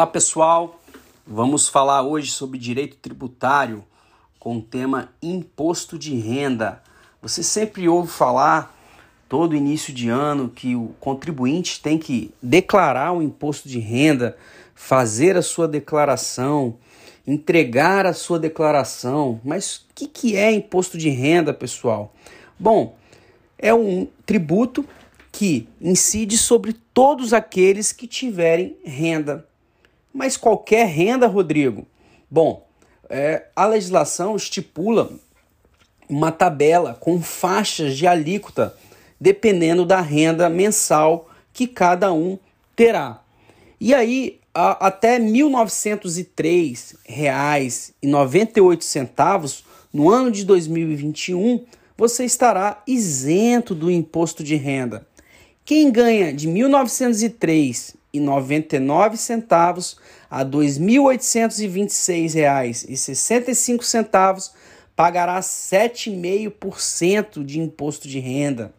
Olá pessoal, vamos falar hoje sobre direito tributário com o tema imposto de renda. Você sempre ouve falar todo início de ano que o contribuinte tem que declarar o imposto de renda, fazer a sua declaração, entregar a sua declaração. Mas o que, que é imposto de renda, pessoal? Bom, é um tributo que incide sobre todos aqueles que tiverem renda. Mas qualquer renda, Rodrigo? Bom, é, a legislação estipula uma tabela com faixas de alíquota dependendo da renda mensal que cada um terá. E aí, a, até R$ 1.903,98 no ano de 2021, você estará isento do imposto de renda. Quem ganha de R$ 1.903,99 a R$ 2.826,65 pagará 7,5% de imposto de renda.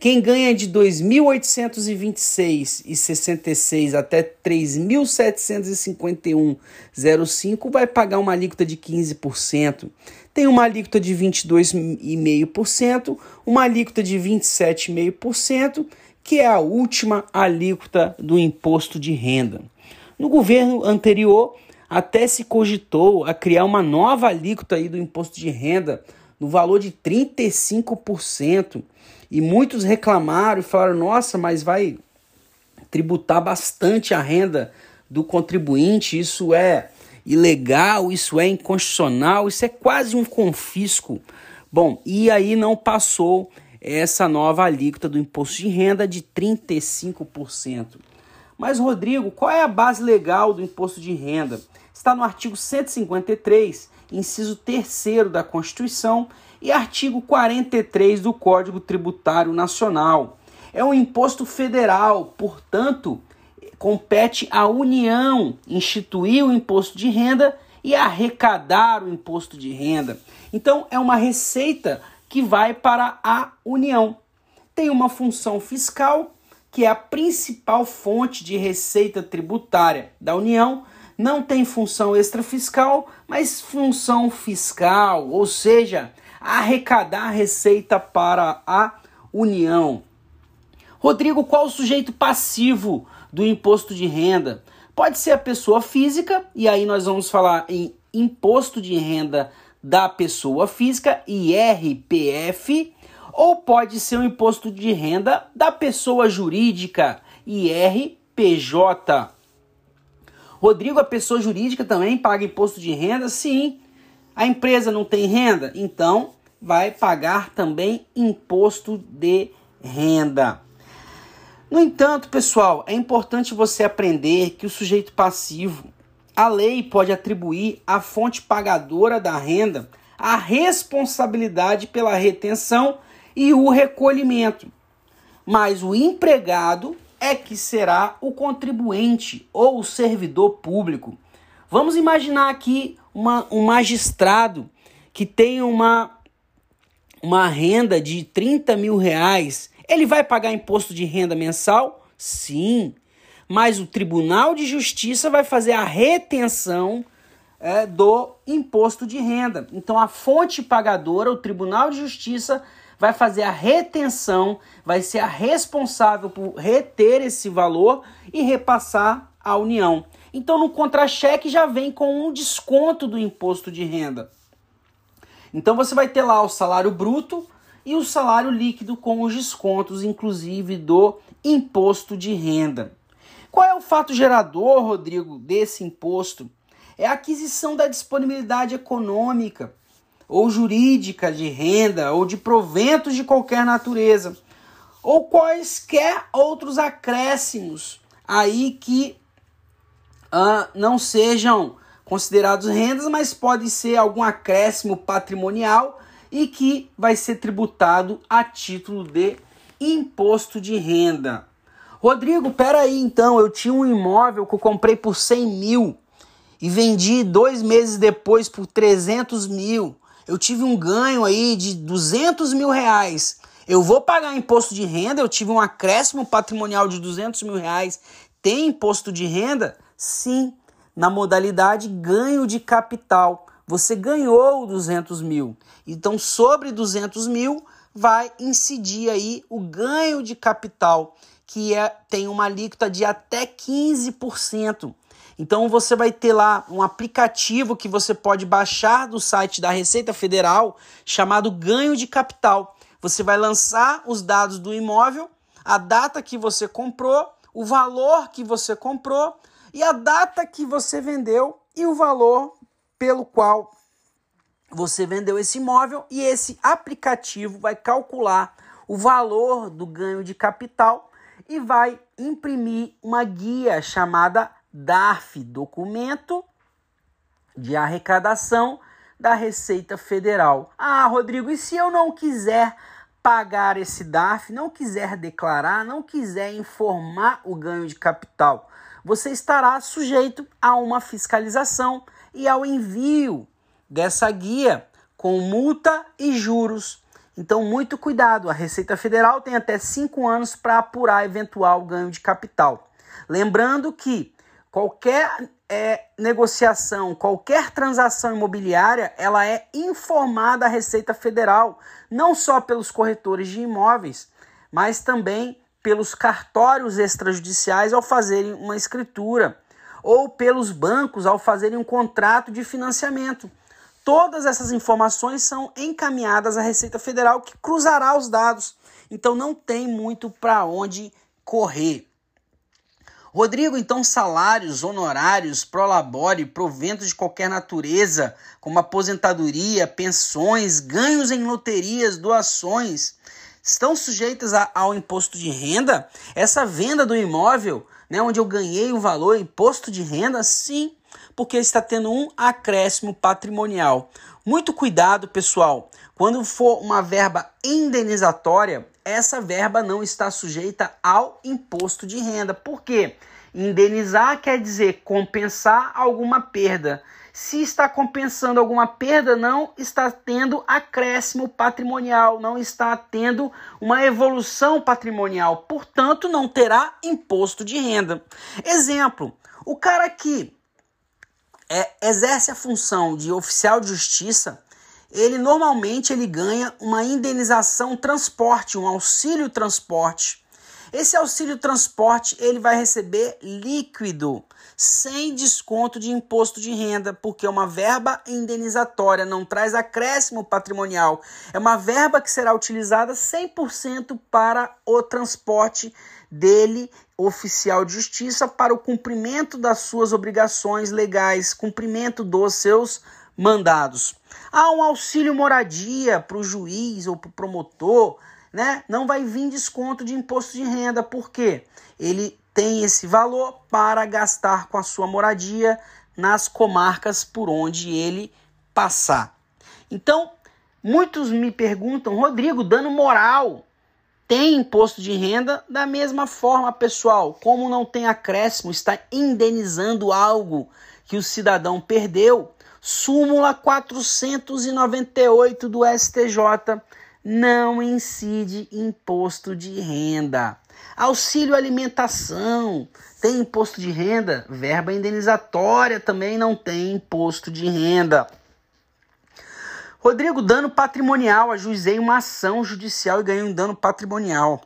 Quem ganha de 2.826,66 até 3.751,05 vai pagar uma alíquota de 15%. Tem uma alíquota de 22,5%, uma alíquota de 27,5%, que é a última alíquota do imposto de renda. No governo anterior, até se cogitou a criar uma nova alíquota aí do imposto de renda no valor de 35%. E muitos reclamaram e falaram: nossa, mas vai tributar bastante a renda do contribuinte, isso é ilegal, isso é inconstitucional, isso é quase um confisco. Bom, e aí não passou essa nova alíquota do imposto de renda de 35%. Mas, Rodrigo, qual é a base legal do imposto de renda? Está no artigo 153, inciso 3 da Constituição, e artigo 43 do Código Tributário Nacional. É um imposto federal, portanto, compete à União instituir o imposto de renda e arrecadar o imposto de renda. Então, é uma receita que vai para a União. Tem uma função fiscal, que é a principal fonte de receita tributária da União, não tem função extrafiscal, mas função fiscal, ou seja, arrecadar receita para a União. Rodrigo, qual o sujeito passivo do imposto de renda? Pode ser a pessoa física, e aí nós vamos falar em imposto de renda da pessoa física, IRPF, ou pode ser o imposto de renda da pessoa jurídica, IRPJ. Rodrigo, a pessoa jurídica também paga imposto de renda? Sim. A empresa não tem renda? Então vai pagar também imposto de renda. No entanto, pessoal, é importante você aprender que o sujeito passivo, a lei pode atribuir à fonte pagadora da renda a responsabilidade pela retenção e o recolhimento. Mas o empregado é que será o contribuinte ou o servidor público. Vamos imaginar aqui uma, um magistrado que tem uma, uma renda de 30 mil reais. Ele vai pagar imposto de renda mensal? Sim. Mas o Tribunal de Justiça vai fazer a retenção é, do imposto de renda. Então a fonte pagadora, o Tribunal de Justiça, vai fazer a retenção, vai ser a responsável por reter esse valor e repassar à União. Então, no contra-cheque já vem com um desconto do imposto de renda. Então, você vai ter lá o salário bruto e o salário líquido com os descontos, inclusive do imposto de renda. Qual é o fato gerador, Rodrigo, desse imposto? É a aquisição da disponibilidade econômica ou jurídica de renda ou de proventos de qualquer natureza, ou quaisquer outros acréscimos aí que uh, não sejam considerados rendas, mas pode ser algum acréscimo patrimonial e que vai ser tributado a título de imposto de renda. Rodrigo, peraí então, eu tinha um imóvel que eu comprei por 100 mil e vendi dois meses depois por 300 mil eu tive um ganho aí de 200 mil reais. Eu vou pagar imposto de renda, eu tive um acréscimo patrimonial de 200 mil reais. Tem imposto de renda? Sim, na modalidade ganho de capital. Você ganhou 200 mil. Então, sobre 200 mil, vai incidir aí o ganho de capital, que é, tem uma alíquota de até 15%. Então você vai ter lá um aplicativo que você pode baixar do site da Receita Federal chamado Ganho de Capital. Você vai lançar os dados do imóvel, a data que você comprou, o valor que você comprou e a data que você vendeu e o valor pelo qual você vendeu esse imóvel e esse aplicativo vai calcular o valor do ganho de capital e vai imprimir uma guia chamada DARF, documento de arrecadação da Receita Federal. Ah, Rodrigo, e se eu não quiser pagar esse DARF, não quiser declarar, não quiser informar o ganho de capital, você estará sujeito a uma fiscalização e ao envio dessa guia com multa e juros. Então, muito cuidado. A Receita Federal tem até cinco anos para apurar eventual ganho de capital. Lembrando que qualquer é, negociação, qualquer transação imobiliária, ela é informada à Receita Federal, não só pelos corretores de imóveis, mas também pelos cartórios extrajudiciais ao fazerem uma escritura, ou pelos bancos ao fazerem um contrato de financiamento. Todas essas informações são encaminhadas à Receita Federal, que cruzará os dados. Então não tem muito para onde correr. Rodrigo, então, salários, honorários, prolabore, proventos de qualquer natureza, como aposentadoria, pensões, ganhos em loterias, doações, estão sujeitas a, ao imposto de renda? Essa venda do imóvel, né, onde eu ganhei o valor, imposto de renda, sim, porque está tendo um acréscimo patrimonial. Muito cuidado, pessoal. Quando for uma verba indenizatória, essa verba não está sujeita ao imposto de renda. Por quê? Indenizar quer dizer compensar alguma perda. Se está compensando alguma perda, não está tendo acréscimo patrimonial, não está tendo uma evolução patrimonial, portanto, não terá imposto de renda. Exemplo: o cara que é, exerce a função de oficial de justiça, ele normalmente ele ganha uma indenização transporte, um auxílio transporte. Esse auxílio transporte ele vai receber líquido, sem desconto de imposto de renda, porque é uma verba indenizatória, não traz acréscimo patrimonial. É uma verba que será utilizada 100% para o transporte dele, oficial de justiça, para o cumprimento das suas obrigações legais, cumprimento dos seus mandados. Há um auxílio moradia para o juiz ou para o promotor, né? Não vai vir desconto de imposto de renda, porque ele tem esse valor para gastar com a sua moradia nas comarcas por onde ele passar. Então, muitos me perguntam, Rodrigo, dano moral tem imposto de renda? Da mesma forma, pessoal, como não tem acréscimo, está indenizando algo que o cidadão perdeu, súmula 498 do STJ não incide imposto de renda. Auxílio alimentação tem imposto de renda, verba indenizatória também não tem imposto de renda. Rodrigo, dano patrimonial, ajuizei uma ação judicial e ganhei um dano patrimonial.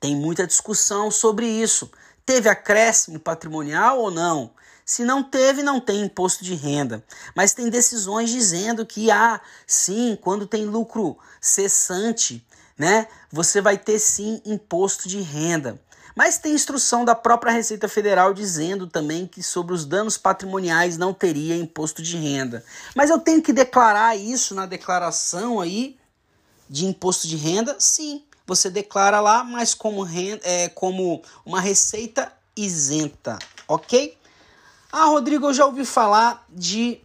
Tem muita discussão sobre isso. Teve acréscimo patrimonial ou não? Se não teve, não tem imposto de renda. Mas tem decisões dizendo que, ah, sim, quando tem lucro cessante, né, você vai ter sim imposto de renda. Mas tem instrução da própria Receita Federal dizendo também que sobre os danos patrimoniais não teria imposto de renda. Mas eu tenho que declarar isso na declaração aí de imposto de renda? Sim, você declara lá, mas como, renda, é, como uma receita isenta, ok? Ah, Rodrigo, eu já ouvi falar de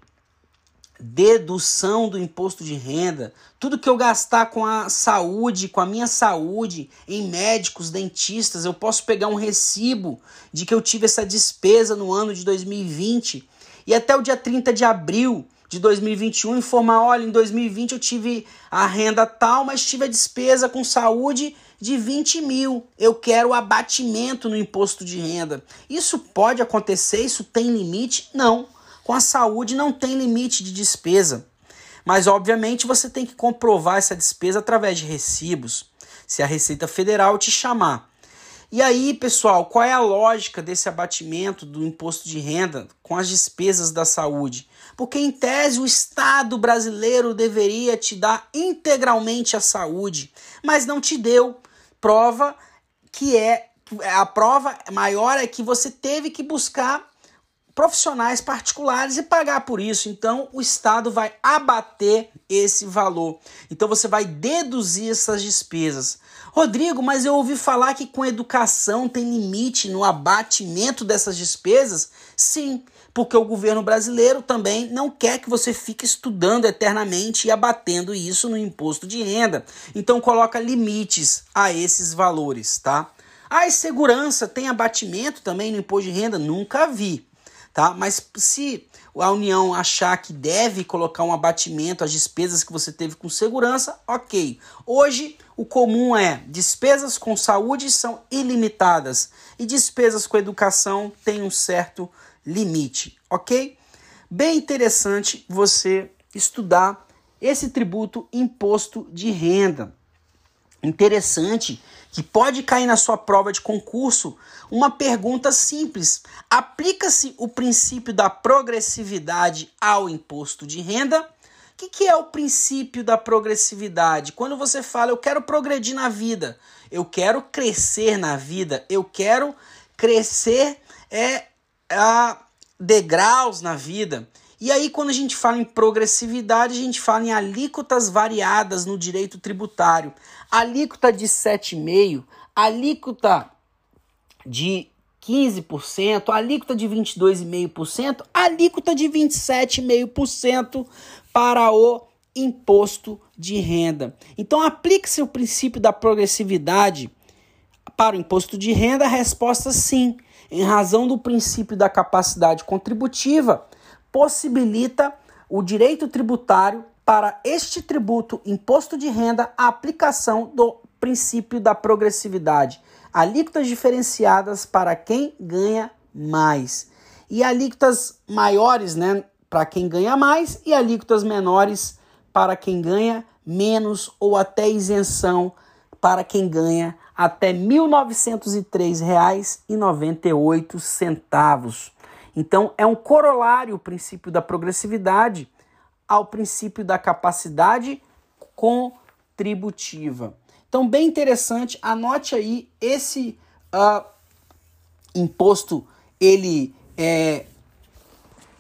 dedução do imposto de renda. Tudo que eu gastar com a saúde, com a minha saúde, em médicos, dentistas, eu posso pegar um recibo de que eu tive essa despesa no ano de 2020 e até o dia 30 de abril de 2021 informar, olha, em 2020 eu tive a renda tal, mas tive a despesa com saúde de 20 mil. Eu quero abatimento no imposto de renda. Isso pode acontecer? Isso tem limite? Não. Com a saúde não tem limite de despesa. Mas, obviamente, você tem que comprovar essa despesa através de recibos. Se a Receita Federal te chamar. E aí, pessoal, qual é a lógica desse abatimento do imposto de renda com as despesas da saúde? Porque, em tese, o Estado brasileiro deveria te dar integralmente a saúde, mas não te deu. Prova que é. A prova maior é que você teve que buscar profissionais particulares e pagar por isso. Então, o Estado vai abater esse valor. Então, você vai deduzir essas despesas. Rodrigo, mas eu ouvi falar que com educação tem limite no abatimento dessas despesas? Sim, porque o governo brasileiro também não quer que você fique estudando eternamente e abatendo isso no imposto de renda. Então coloca limites a esses valores, tá? A segurança tem abatimento também no imposto de renda? Nunca vi tá? Mas se a União achar que deve colocar um abatimento às despesas que você teve com segurança, ok. Hoje o comum é despesas com saúde são ilimitadas e despesas com educação têm um certo limite, ok? Bem interessante você estudar esse tributo imposto de renda. Interessante que pode cair na sua prova de concurso uma pergunta simples: aplica-se o princípio da progressividade ao imposto de renda? O que, que, é o princípio da progressividade? Quando você fala, eu quero progredir na vida, eu quero crescer na vida, eu quero crescer é, a degraus na vida. E aí, quando a gente fala em progressividade, a gente fala em alíquotas variadas no direito tributário. Alíquota de 7,5%, alíquota de 15%, alíquota de 22,5%, alíquota de 27,5% para o imposto de renda. Então, aplique-se o princípio da progressividade para o imposto de renda? A resposta sim. Em razão do princípio da capacidade contributiva, possibilita o direito tributário para este tributo, imposto de renda, a aplicação do princípio da progressividade. Alíquotas diferenciadas para quem ganha mais. E alíquotas maiores, né, para quem ganha mais, e alíquotas menores para quem ganha menos ou até isenção para quem ganha até R$ 1.903,98. Então, é um corolário o princípio da progressividade ao princípio da capacidade contributiva. Então, bem interessante, anote aí esse uh, imposto, ele é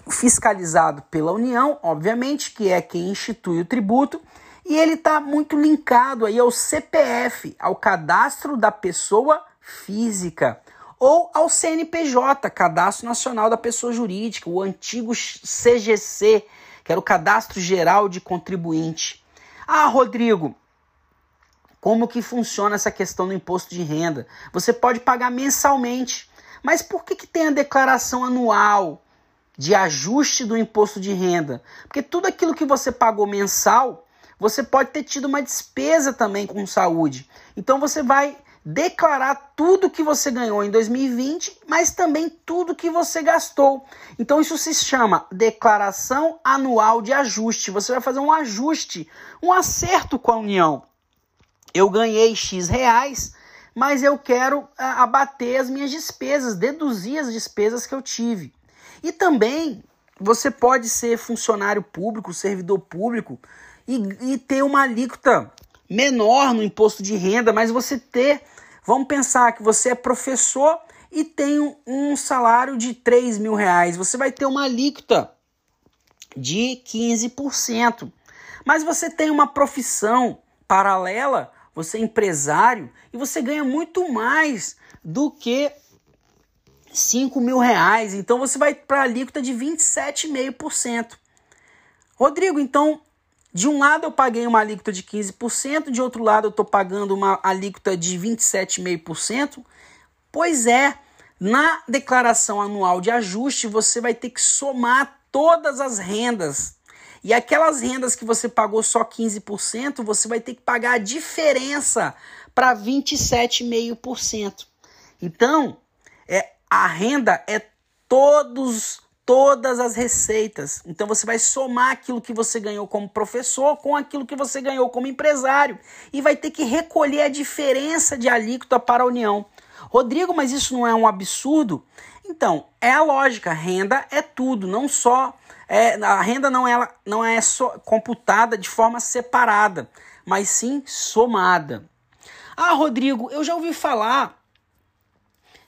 fiscalizado pela União, obviamente, que é quem institui o tributo, e ele está muito linkado aí ao CPF, ao cadastro da pessoa física ou ao CNPJ, Cadastro Nacional da Pessoa Jurídica, o antigo CGC, que era o Cadastro Geral de Contribuinte. Ah, Rodrigo, como que funciona essa questão do imposto de renda? Você pode pagar mensalmente, mas por que, que tem a declaração anual de ajuste do imposto de renda? Porque tudo aquilo que você pagou mensal, você pode ter tido uma despesa também com saúde. Então você vai declarar tudo que você ganhou em 2020, mas também tudo que você gastou. Então isso se chama declaração anual de ajuste. Você vai fazer um ajuste, um acerto com a União. Eu ganhei X reais, mas eu quero ah, abater as minhas despesas, deduzir as despesas que eu tive. E também você pode ser funcionário público, servidor público e, e ter uma alíquota menor no imposto de renda, mas você ter Vamos pensar que você é professor e tem um salário de 3 mil reais. Você vai ter uma alíquota de 15%. Mas você tem uma profissão paralela, você é empresário e você ganha muito mais do que 5 mil reais. Então você vai para a alíquota de 27,5%. Rodrigo, então de um lado eu paguei uma alíquota de 15%, de outro lado eu estou pagando uma alíquota de 27,5%. Pois é, na declaração anual de ajuste você vai ter que somar todas as rendas. E aquelas rendas que você pagou só 15%, você vai ter que pagar a diferença para 27,5%. Então, é, a renda é todos todas as receitas. Então você vai somar aquilo que você ganhou como professor com aquilo que você ganhou como empresário e vai ter que recolher a diferença de alíquota para a União. Rodrigo, mas isso não é um absurdo? Então, é a lógica, renda é tudo, não só é, a renda não é, não é computada de forma separada, mas sim somada. Ah, Rodrigo, eu já ouvi falar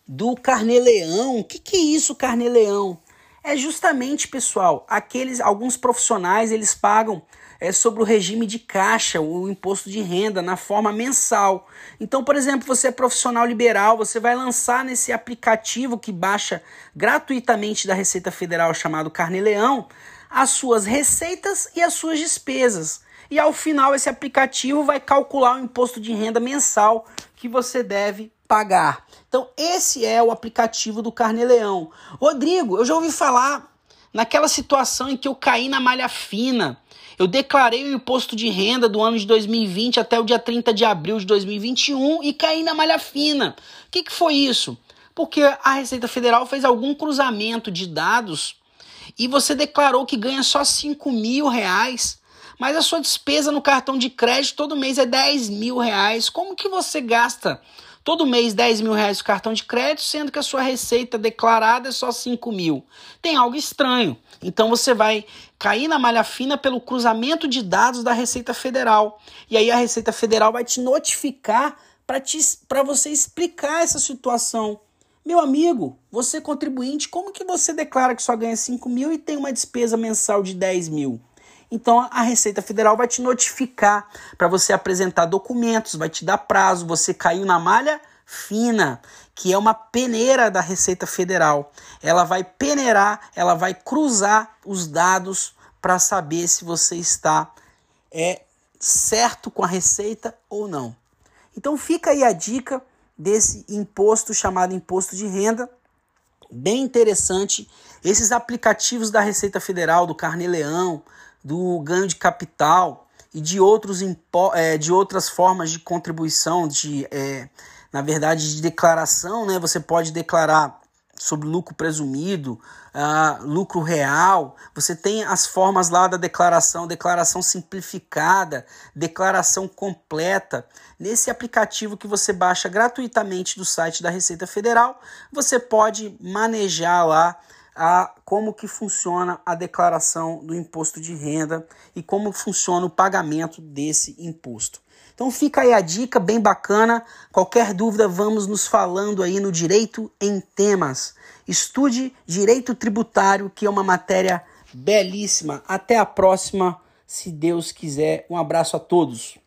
do carnê-leão. O que, que é isso, carnê-leão? É justamente, pessoal, aqueles alguns profissionais eles pagam é, sobre o regime de caixa, o imposto de renda, na forma mensal. Então, por exemplo, você é profissional liberal, você vai lançar nesse aplicativo que baixa gratuitamente da Receita Federal chamado Carneleão as suas receitas e as suas despesas. E ao final, esse aplicativo vai calcular o imposto de renda mensal que você deve pagar. Então, esse é o aplicativo do Carneleão. Rodrigo, eu já ouvi falar naquela situação em que eu caí na malha fina. Eu declarei o imposto de renda do ano de 2020 até o dia 30 de abril de 2021 e caí na malha fina. O que, que foi isso? Porque a Receita Federal fez algum cruzamento de dados e você declarou que ganha só 5 mil reais, mas a sua despesa no cartão de crédito todo mês é 10 mil reais. Como que você gasta todo mês 10 mil reais de cartão de crédito, sendo que a sua receita declarada é só 5 mil. Tem algo estranho. Então você vai cair na malha fina pelo cruzamento de dados da Receita Federal. E aí a Receita Federal vai te notificar para você explicar essa situação. Meu amigo, você contribuinte, como que você declara que só ganha 5 mil e tem uma despesa mensal de 10 mil? Então a Receita Federal vai te notificar para você apresentar documentos, vai te dar prazo, você caiu na malha fina, que é uma peneira da Receita Federal. Ela vai peneirar, ela vai cruzar os dados para saber se você está é certo com a receita ou não. Então fica aí a dica desse imposto chamado imposto de renda, bem interessante. Esses aplicativos da Receita Federal, do Carnê Leão, do ganho de capital e de, outros é, de outras formas de contribuição, de, é, na verdade, de declaração. Né? Você pode declarar sobre lucro presumido, uh, lucro real. Você tem as formas lá da declaração, declaração simplificada, declaração completa. Nesse aplicativo que você baixa gratuitamente do site da Receita Federal, você pode manejar lá a como que funciona a declaração do imposto de renda e como funciona o pagamento desse imposto. Então fica aí a dica bem bacana. Qualquer dúvida, vamos nos falando aí no Direito em Temas. Estude Direito Tributário, que é uma matéria belíssima. Até a próxima, se Deus quiser. Um abraço a todos.